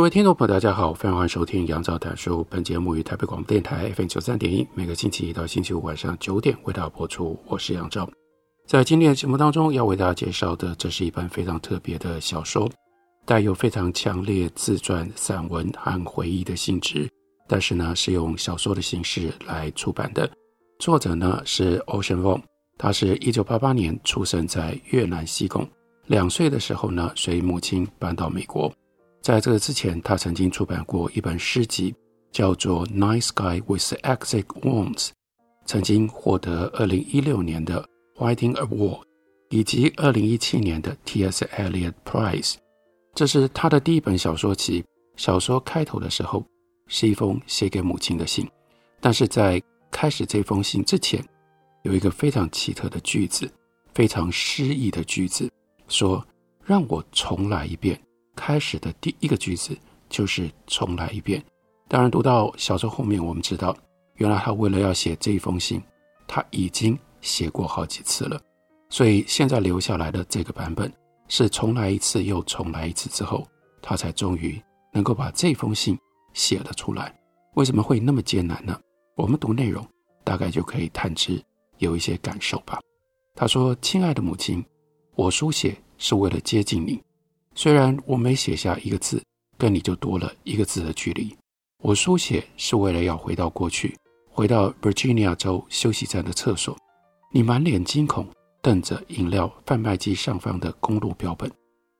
各位听众朋友，大家好，非常欢迎收听杨照谈书。本节目于台北广播电台 FM 九三点一，每个星期一到星期五晚上九点为大家播出。我是杨照。在今天的节目当中，要为大家介绍的，这是一本非常特别的小说，带有非常强烈自传、散文和回忆的性质，但是呢，是用小说的形式来出版的。作者呢是 Ocean Vuong，他是一九八八年出生在越南西贡，两岁的时候呢，随母亲搬到美国。在这个之前，他曾经出版过一本诗集，叫做《Night Sky with Exit Wounds》，曾经获得二零一六年的 Whiting Award，以及二零一七年的 T.S. Eliot Prize。这是他的第一本小说集。小说开头的时候是一封写给母亲的信，但是在开始这封信之前，有一个非常奇特的句子，非常诗意的句子，说：“让我重来一遍。”开始的第一个句子就是重来一遍。当然，读到小说后面，我们知道，原来他为了要写这一封信，他已经写过好几次了。所以现在留下来的这个版本是重来一次又重来一次之后，他才终于能够把这封信写了出来。为什么会那么艰难呢？我们读内容大概就可以探知有一些感受吧。他说：“亲爱的母亲，我书写是为了接近你。”虽然我每写下一个字，跟你就多了一个字的距离。我书写是为了要回到过去，回到 Virginia 州休息站的厕所。你满脸惊恐，瞪着饮料贩卖机上方的公路标本，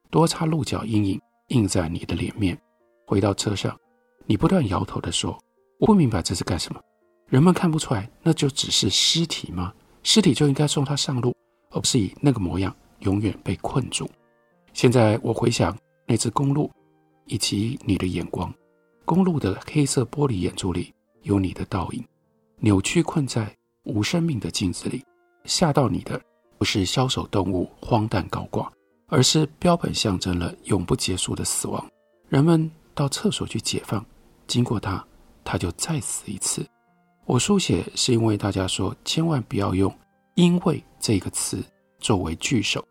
多擦鹿角阴影印在你的脸面。回到车上，你不断摇头地说：“我不明白这是干什么。人们看不出来，那就只是尸体吗？尸体就应该送他上路，而不是以那个模样永远被困住。”现在我回想那只公鹿，以及你的眼光，公鹿的黑色玻璃眼珠里有你的倒影，扭曲困在无生命的镜子里。吓到你的不是枭首动物荒诞高挂，而是标本象征了永不结束的死亡。人们到厕所去解放，经过它，它就再死一次。我书写是因为大家说千万不要用“因为”这个词作为句首。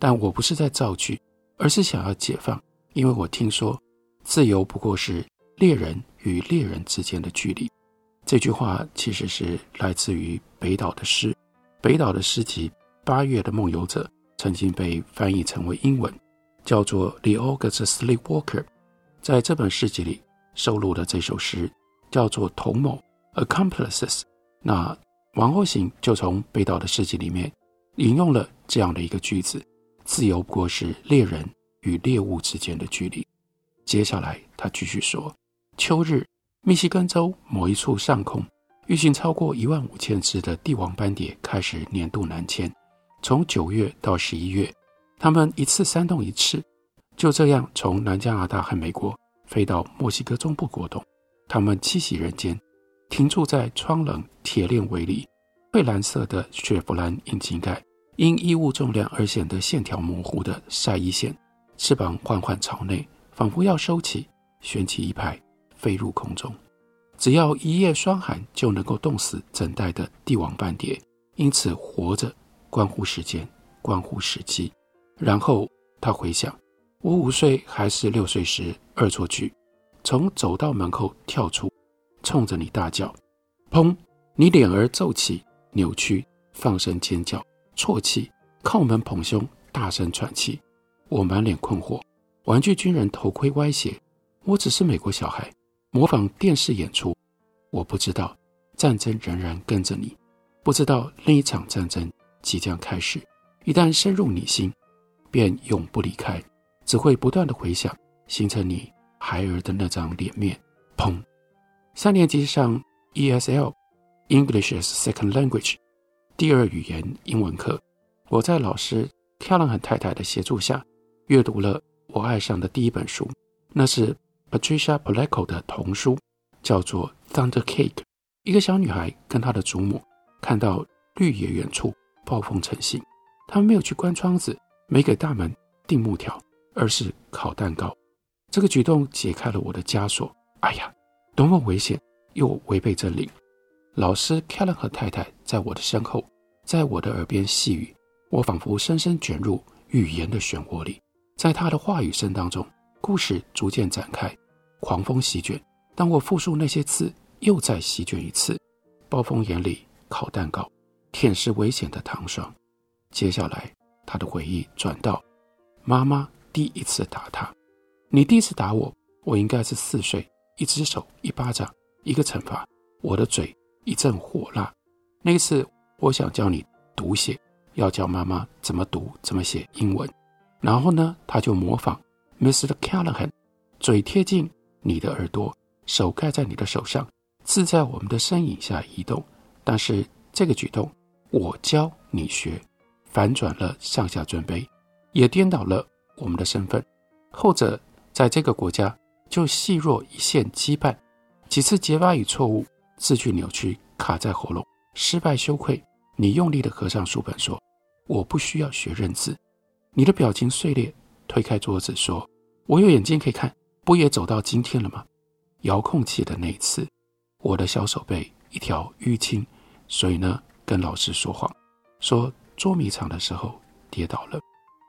但我不是在造句，而是想要解放，因为我听说，自由不过是猎人与猎人之间的距离。这句话其实是来自于北岛的诗，北岛的诗集《八月的梦游者》曾经被翻译成为英文，叫做《The August Sleepwalker》。在这本诗集里收录的这首诗叫做《同谋》（Accomplices）。那王后行就从北岛的诗集里面引用了这样的一个句子。自由不过是猎人与猎物之间的距离。接下来，他继续说：秋日，密西根州某一处上空，运行超过一万五千只的帝王斑蝶开始年度南迁。从九月到十一月，它们一次煽动一次，就这样从南加拿大和美国飞到墨西哥中部过冬。它们栖息人间，停驻在窗棱铁链围里，蔚蓝色的雪佛兰引擎盖。因衣物重量而显得线条模糊的晒衣线，翅膀缓缓朝内，仿佛要收起，旋起一排，飞入空中。只要一夜霜寒，就能够冻死整代的帝王斑蝶。因此，活着关乎时间，关乎时机。然后他回想，我五岁还是六岁时恶作剧，从走道门口跳出，冲着你大叫：“砰！”你脸儿皱起，扭曲，放声尖叫。啜泣，靠门捧胸，大声喘气。我满脸困惑，玩具军人头盔歪斜。我只是美国小孩，模仿电视演出。我不知道战争仍然跟着你，不知道另一场战争即将开始。一旦深入你心，便永不离开，只会不断地回想，形成你孩儿的那张脸面。砰！三年级上 ESL，English as Second Language。第二语言英文课，我在老师 Callahan 太太的协助下，阅读了我爱上的第一本书，那是 Patricia Polacco 的童书，叫做《Thunder Cake》。一个小女孩跟她的祖母看到绿野远处暴风成行，他们没有去关窗子，没给大门钉木条，而是烤蛋糕。这个举动解开了我的枷锁。哎呀，多么危险，又违背真理！老师 Callahan 太太在我的身后，在我的耳边细语，我仿佛深深卷入语言的漩涡里。在她的话语声当中，故事逐渐展开，狂风席卷。当我复述那些字，又再席卷一次。暴风眼里烤蛋糕，舔舐危险的糖霜。接下来，她的回忆转到妈妈第一次打她。你第一次打我，我应该是四岁，一只手一巴掌，一个惩罚。我的嘴一阵火辣。那一次，我想教你读写，要教妈妈怎么读怎么写英文。然后呢，他就模仿 Mr. Callahan，嘴贴近你的耳朵，手盖在你的手上，字在我们的身影下移动。但是这个举动，我教你学，反转了上下尊卑，也颠倒了我们的身份。后者。在这个国家，就细若一线羁绊，几次结巴与错误，字句扭曲，卡在喉咙，失败羞愧。你用力地合上书本，说：“我不需要学认字。”你的表情碎裂，推开桌子，说：“我有眼睛可以看，不也走到今天了吗？”遥控器的那一次，我的小手背一条淤青，所以呢，跟老师说谎，说捉迷藏的时候跌倒了。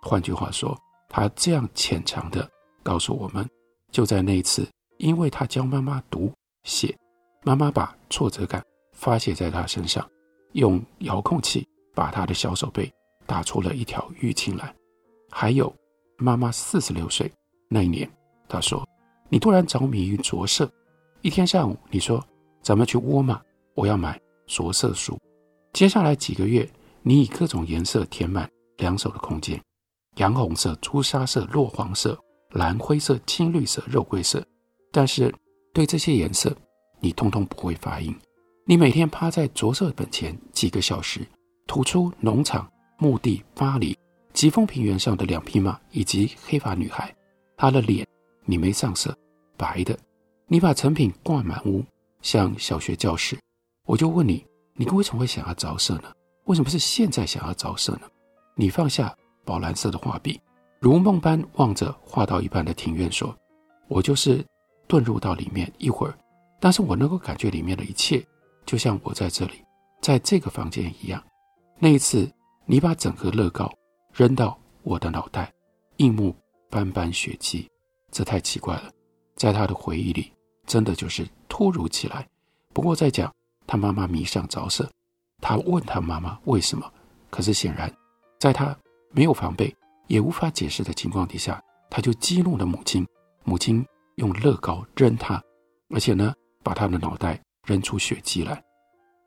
换句话说，他这样浅尝的。告诉我们，就在那一次，因为他教妈妈读写，妈妈把挫折感发泄在他身上，用遥控器把他的小手背打出了一条淤青来。还有，妈妈四十六岁那一年，她说：“你突然着迷于着色，一天上午你说咱们去沃尔玛，我要买着色书。接下来几个月，你以各种颜色填满两手的空间，洋红色、朱砂色、落黄色。”蓝灰色、青绿色、肉桂色，但是对这些颜色，你通通不会发音。你每天趴在着色本前几个小时，吐出农场、墓地、巴黎、疾风平原上的两匹马以及黑发女孩。她的脸你没上色，白的。你把成品挂满屋，像小学教室。我就问你，你为什么会想要着色呢？为什么是现在想要着色呢？你放下宝蓝色的画笔。如梦般望着画到一半的庭院，说：“我就是遁入到里面一会儿，但是我能够感觉里面的一切，就像我在这里，在这个房间一样。那一次，你把整个乐高扔到我的脑袋，映目斑斑血迹，这太奇怪了。在他的回忆里，真的就是突如其来。不过在讲他妈妈迷上着色，他问他妈妈为什么，可是显然，在他没有防备。”也无法解释的情况底下，他就激怒了母亲。母亲用乐高扔他，而且呢，把他的脑袋扔出血迹来。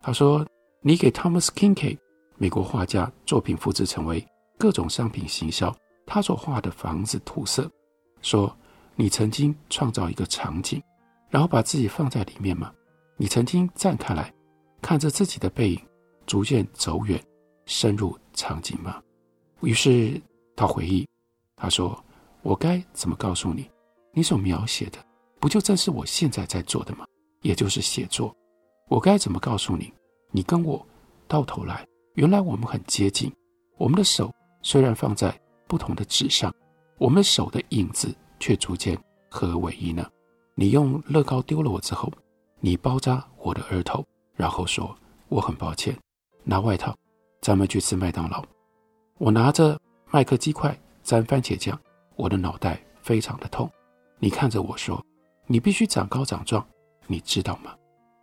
他说：“你给 Thomas Kinkade 美国画家作品复制成为各种商品行销，他所画的房子涂色。说你曾经创造一个场景，然后把自己放在里面吗？你曾经站开来，看着自己的背影逐渐走远，深入场景吗？”于是。他回忆，他说：“我该怎么告诉你？你所描写的，不就正是我现在在做的吗？也就是写作。我该怎么告诉你？你跟我到头来，原来我们很接近。我们的手虽然放在不同的纸上，我们手的影子却逐渐合而为一呢。你用乐高丢了我之后，你包扎我的额头，然后说我很抱歉，拿外套，咱们去吃麦当劳。我拿着。”麦克鸡块沾番茄酱，我的脑袋非常的痛。你看着我说：“你必须长高长壮，你知道吗？”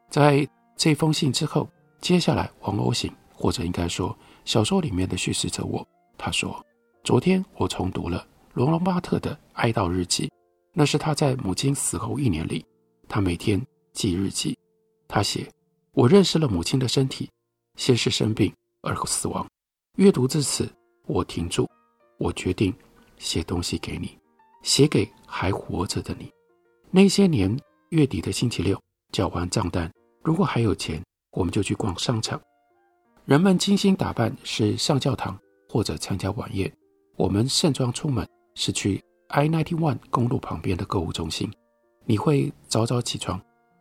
在这封信之后，接下来王鸥醒，或者应该说小说里面的叙事者我，他说：“昨天我重读了罗隆巴特的哀悼日记，那是他在母亲死后一年里，他每天记日记。他写：我认识了母亲的身体，先是生病，而后死亡。阅读至此，我停住。”我决定写东西给你，写给还活着的你。那些年月底的星期六，缴完账单，如果还有钱，我们就去逛商场。人们精心打扮，是上教堂或者参加晚宴。我们盛装出门是去 I-91 公路旁边的购物中心，你会早早起床，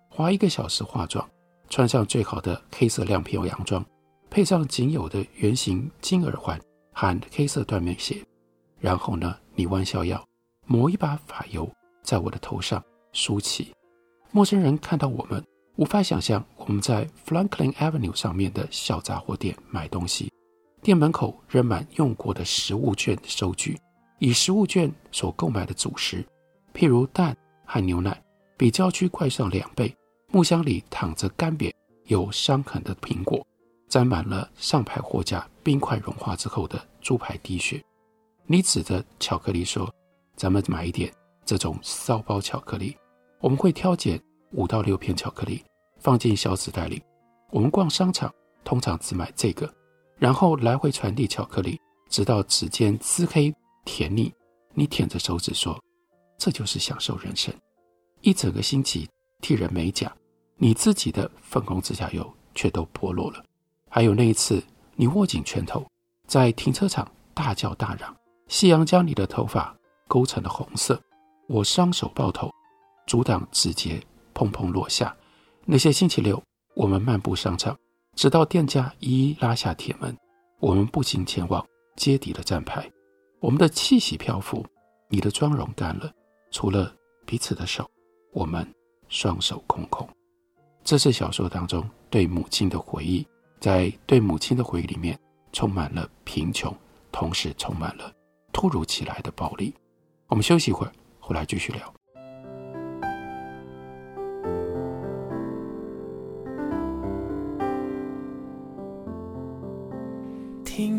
花一个小时化妆，穿上最好的黑色亮片洋装，配上仅有的圆形金耳环和黑色缎面鞋，然后呢，你弯下腰，抹一把发油在我的头上梳起。陌生人看到我们，无法想象我们在 Franklin Avenue 上面的小杂货店买东西，店门口扔满用过的食物券收据，以食物券所购买的主食，譬如蛋和牛奶，比郊区贵上两倍。木箱里躺着干瘪有伤痕的苹果，沾满了上排货架冰块融化之后的猪排滴血。你指着巧克力说：“咱们买一点这种骚包巧克力。”我们会挑拣五到六片巧克力，放进小纸袋里。我们逛商场通常只买这个，然后来回传递巧克力，直到指尖滋黑甜腻。你舔着手指说：“这就是享受人生。”一整个星期替人美甲，你自己的粉红指甲油却都剥落了。还有那一次，你握紧拳头，在停车场大叫大嚷，夕阳将你的头发勾成了红色。我双手抱头。阻挡指节砰砰落下。那些星期六，我们漫步商场，直到店家一一拉下铁门，我们步行前往街底的站牌。我们的气息漂浮，你的妆容干了，除了彼此的手，我们双手空空。这是小说当中对母亲的回忆，在对母亲的回忆里面，充满了贫穷，同时充满了突如其来的暴力。我们休息一会儿，回来继续聊。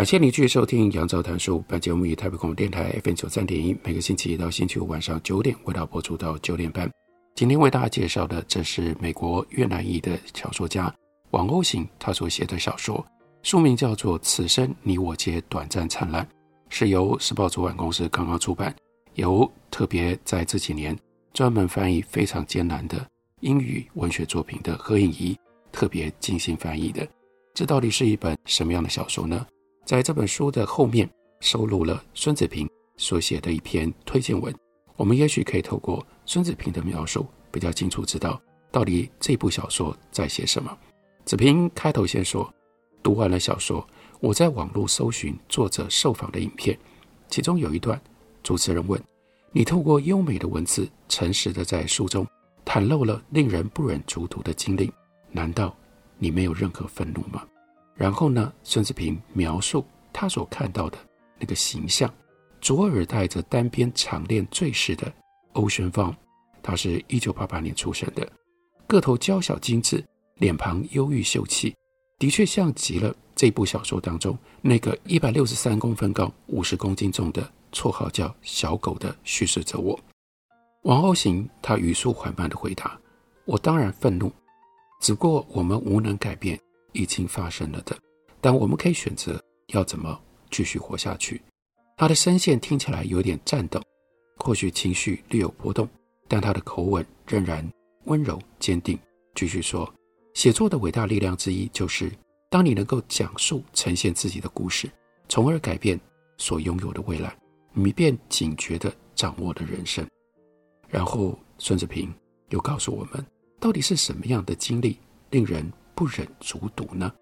感谢您继续收听《杨照谈书》。本节目以台北广播电台 FM 九三点一，每个星期一到星期五晚上九点，为大家播出到九点半。今天为大家介绍的，这是美国越南裔的小说家王鸥行他所写的小说，书名叫做《此生你我皆短暂灿烂》，是由时报出版公司刚刚出版，由特别在这几年专门翻译非常艰难的英语文学作品的何颖仪特别精心翻译的。这到底是一本什么样的小说呢？在这本书的后面收录了孙子平所写的一篇推荐文，我们也许可以透过孙子平的描述，比较清楚知道到底这部小说在写什么。子平开头先说，读完了小说，我在网络搜寻作者受访的影片，其中有一段，主持人问：“你透过优美的文字，诚实的在书中袒露了令人不忍卒读的经历，难道你没有任何愤怒吗？”然后呢，孙子平描述他所看到的那个形象，左耳戴着单边长链坠饰的 Ocean Vuong，他是一九八八年出生的，个头娇小精致，脸庞忧郁秀气，的确像极了这部小说当中那个一百六十三公分高、五十公斤重的绰号叫小狗的叙事者我。王鸥行他语速缓慢地回答：“我当然愤怒，只不过我们无能改变。”已经发生了的，但我们可以选择要怎么继续活下去。他的声线听起来有点颤抖，或许情绪略有波动，但他的口吻仍然温柔坚定。继续说，写作的伟大力量之一就是，当你能够讲述、呈现自己的故事，从而改变所拥有的未来，你便警觉地掌握了人生。然后孙志平又告诉我们，到底是什么样的经历令人不忍卒读呢？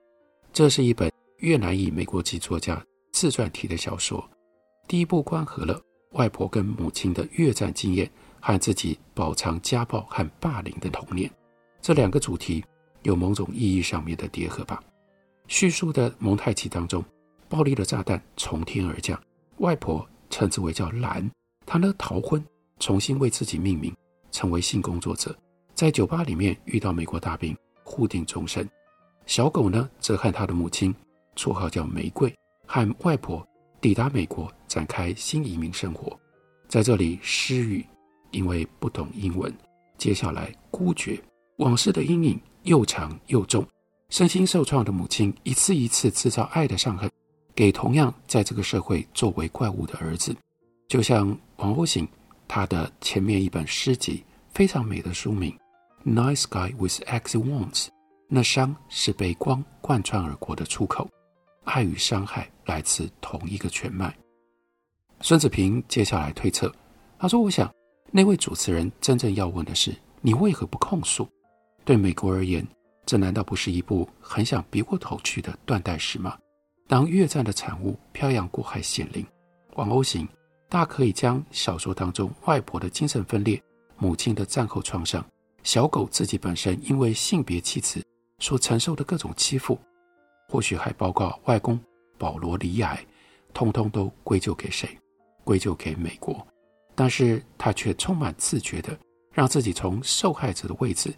这是一本越南裔美国籍作家自传体的小说，第一部关合了外婆跟母亲的越战经验和自己饱尝家暴和霸凌的童年。这两个主题有某种意义上面的叠合吧。叙述的蒙太奇当中，暴力的炸弹从天而降，外婆称之为叫蓝，她呢逃婚，重新为自己命名，成为性工作者。在酒吧里面遇到美国大兵，互定终身。小狗呢，则和他的母亲，绰号叫玫瑰，和外婆抵达美国，展开新移民生活。在这里失语，因为不懂英文。接下来孤绝，往事的阴影又长又重。身心受创的母亲一次一次制造爱的伤痕，给同样在这个社会作为怪物的儿子。就像王鸥行，他的前面一本诗集非常美的书名《Nice guy with Exit Wounds》，那伤是被光贯穿而过的出口。爱与伤害来自同一个全脉。孙子平接下来推测，他说：“我想，那位主持人真正要问的是，你为何不控诉？对美国而言。”这难道不是一部很想别过头去的断代史吗？当越战的产物漂洋过海显灵，王鸥行大可以将小说当中外婆的精神分裂、母亲的战后创伤、小狗自己本身因为性别气质所承受的各种欺负，或许还包括外公保罗罹癌，通通都归咎给谁？归咎给美国。但是他却充满自觉地让自己从受害者的位置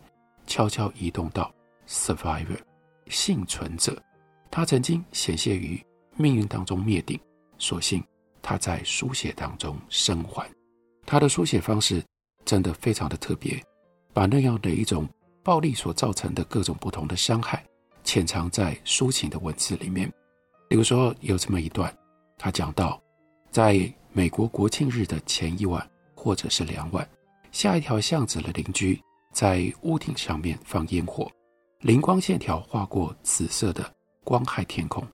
悄悄移动到。Survivor，幸存者，他曾经险些于命运当中灭顶，所幸他在书写当中生还。他的书写方式真的非常的特别，把那样的一种暴力所造成的各种不同的伤害，潜藏在抒情的文字里面。比如说有这么一段，他讲到，在美国国庆日的前一晚或者是两晚，下一条巷子的邻居在屋顶上面放烟火。灵光线条划过紫色的光害天空，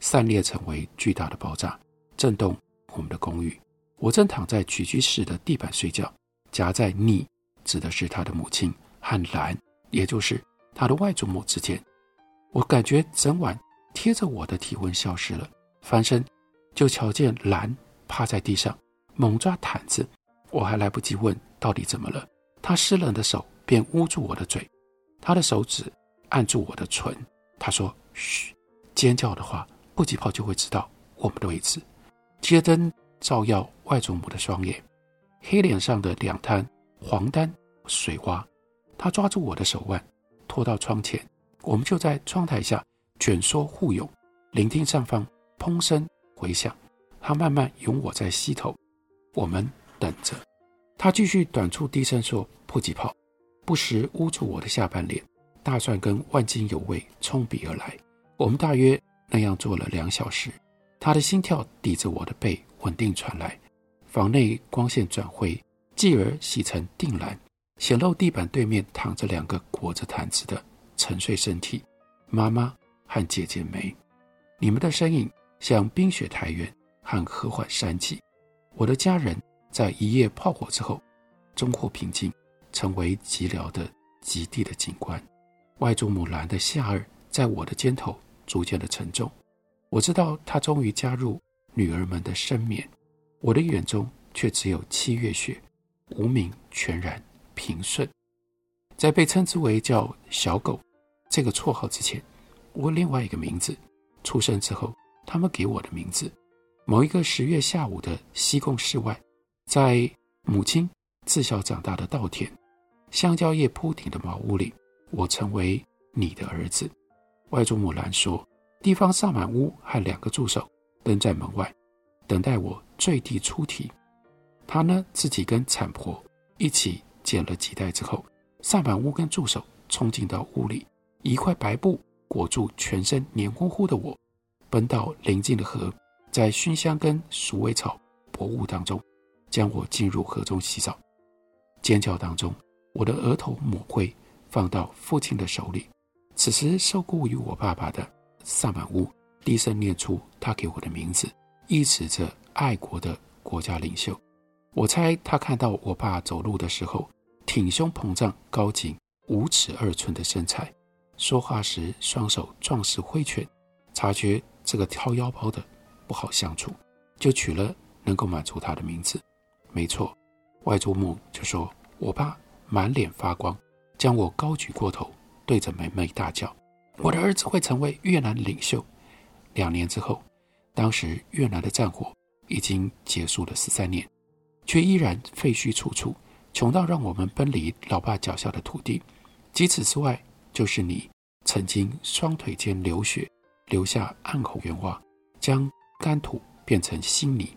散裂成为巨大的爆炸，震动我们的公寓。我正躺在起居室的地板睡觉，夹在你指的是他的母亲和兰，也就是他的外祖母之间。我感觉整晚贴着我的体温消失了，翻身就瞧见兰趴在地上猛抓毯子。我还来不及问到底怎么了，他湿冷的手便捂住我的嘴，他的手指。按住我的唇，他说：“嘘，尖叫的话，迫击炮就会知道我们的位置。”街灯照耀外祖母的双眼，黑脸上的两滩黄丹水花。他抓住我的手腕，拖到窗前，我们就在窗台下蜷缩互拥，聆听上方砰声回响。他慢慢拥我在膝头，我们等着。他继续短促低声说：“迫击炮。”不时捂住我的下半脸。大蒜跟万金油味冲鼻而来，我们大约那样做了两小时。他的心跳抵着我的背稳定传来。房内光线转灰，继而洗成靛蓝，显露地板对面躺着两个裹着毯子的沉睡身体，妈妈和姐姐梅。你们的身影像冰雪台原和和缓山脊。我的家人在一夜炮火之后终获平静，成为寂寥的极地的景观。外祖母兰的下顎在我的肩头逐渐的沉重，我知道她终于加入女儿们的深眠，我的眼中却只有七月雪，无名全然平顺。在被称之为叫小狗这个绰号之前，我另外一个名字，出生之后他们给我的名字。某一个十月下午的西贡市外，在母亲自小长大的稻田，香蕉叶铺顶的茅屋里。我成为你的儿子，外祖母兰说。地方萨满屋和两个助手蹲在门外，等待我坠地出题。他呢，自己跟产婆一起捡了几袋之后，萨满屋跟助手冲进到屋里，一块白布裹住全身黏糊糊的我，奔到邻近的河，在熏香跟鼠尾草薄雾当中，将我浸入河中洗澡。尖叫当中，我的额头抹灰。放到父亲的手里。此时受雇于我爸爸的萨满乌低声念出他给我的名字，意指着爱国的国家领袖。我猜他看到我爸走路的时候挺胸膨胀、高紧五尺二寸的身材，说话时双手壮实挥拳，察觉这个挑腰包的不好相处，就取了能够满足他的名字。没错，外祖母就说我爸满脸发光。将我高举过头，对着梅梅大叫：“我的儿子会成为越南领袖。”两年之后，当时越南的战火已经结束了十三年，却依然废墟处处，穷到让我们奔离老爸脚下的土地。除此之外，就是你曾经双腿间流血，留下暗红圆瓦，将干土变成新泥，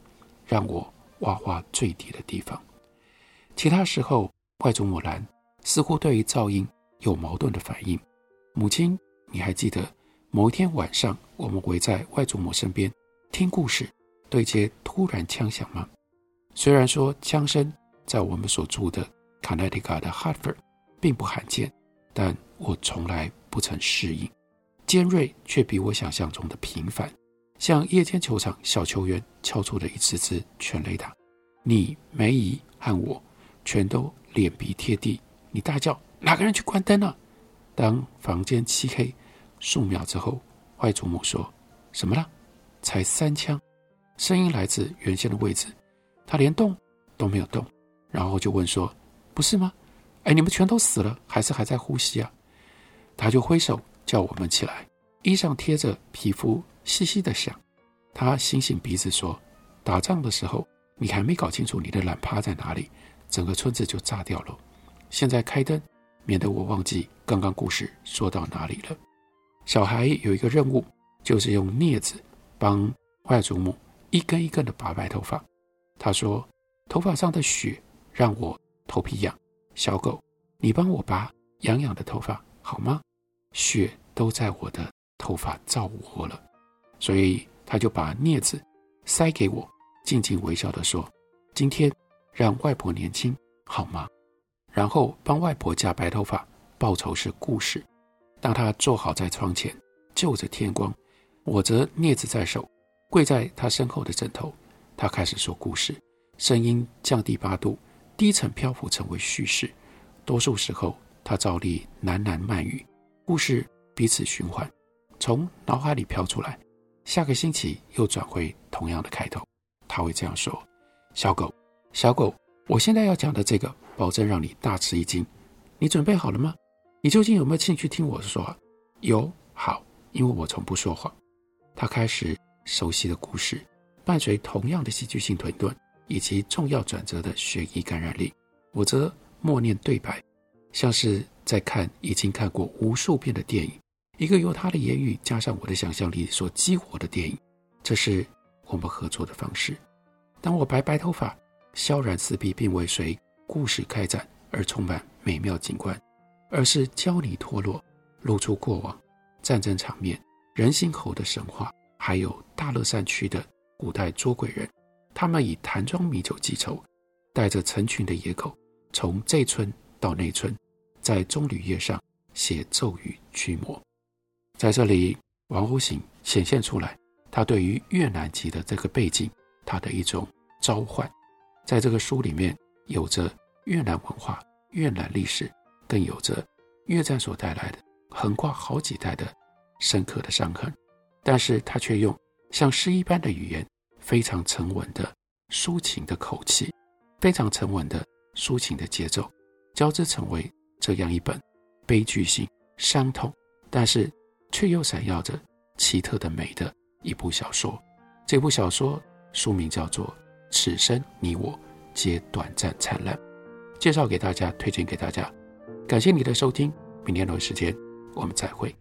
让我挖花坠地的地方。其他时候，外祖母兰似乎对于噪音有矛盾的反应。母亲，你还记得某一天晚上，我们围在外祖母身边听故事，对街突然枪响吗？虽然说枪声在我们所住的康涅狄格的 Hartford 并不罕见，但我从来不曾适应。尖锐却比我想象中的频繁，像夜间球场小球员敲出的一次次全垒打。你、梅姨和我全都脸鼻贴地。你大叫：“哪个人去关灯了？”当房间漆黑数秒之后，外祖母说：“什么了？才三枪。”声音来自原先的位置。他连动都没有动，然后就问说：“不是吗？哎，你们全都死了，还是还在呼吸啊？”他就挥手叫我们起来，衣上贴着皮肤，细细的响。他醒醒鼻子说：“打仗的时候，你还没搞清楚你的懒趴在哪里，整个村子就炸掉了。现在开灯，免得我忘记刚刚故事说到哪里了。”小孩有一个任务，就是用镊子帮外祖母一根一根的拔白头发。他说：“头发上的血让我头皮痒。小狗，你帮我拔痒痒的头发好吗？血都在我的头发照窝了。”所以他就把镊子塞给我，静静微笑地说：“今天让外婆年轻好吗？”然后帮外婆夹白头发，报酬是故事。当他坐好在窗前，就着天光，握着镊子在手，跪在他身后的枕头。他开始说故事，声音降低八度，低沉漂浮，成为叙事。多数时候，他照例喃喃慢语，故事彼此循环，从脑海里飘出来。下个星期又转回同样的开头。他会这样说：“小狗，小狗，我现在要讲的这个，保证让你大吃一惊。你准备好了吗？你究竟有没有兴趣听我说？有，好，因为我从不说谎。”他开始熟悉的故事。伴随同样的戏剧性顿顿以及重要转折的悬疑感染力，我则默念对白，像是在看已经看过无数遍的电影，一个由他的言语加上我的想象力所激活的电影。这是我们合作的方式。当我白白头发，萧然四壁，并未随故事开展而充满美妙景观，而是焦泥脱落，露出过往战争场面、人心口的神话，还有大乐山区的。古代捉鬼人，他们以坛装米酒记仇，带着成群的野狗，从这村到那村，在棕榈叶上写咒语驱魔。在这里，王屋行显现出来，他对于越南籍的这个背景，他的一种召唤。在这个书里面，有着越南文化、越南历史，更有着越战所带来的横跨好几代的深刻的伤痕，但是他却用。像诗一般的语言，非常沉稳的抒情的口气，非常沉稳的抒情的节奏，交织成为这样一本悲剧性、伤痛，但是却又闪耀着奇特的美的一部小说。这部小说书名叫做《此生你我皆短暂灿烂》，介绍给大家，推荐给大家。感谢你的收听，明天同一时间我们再会。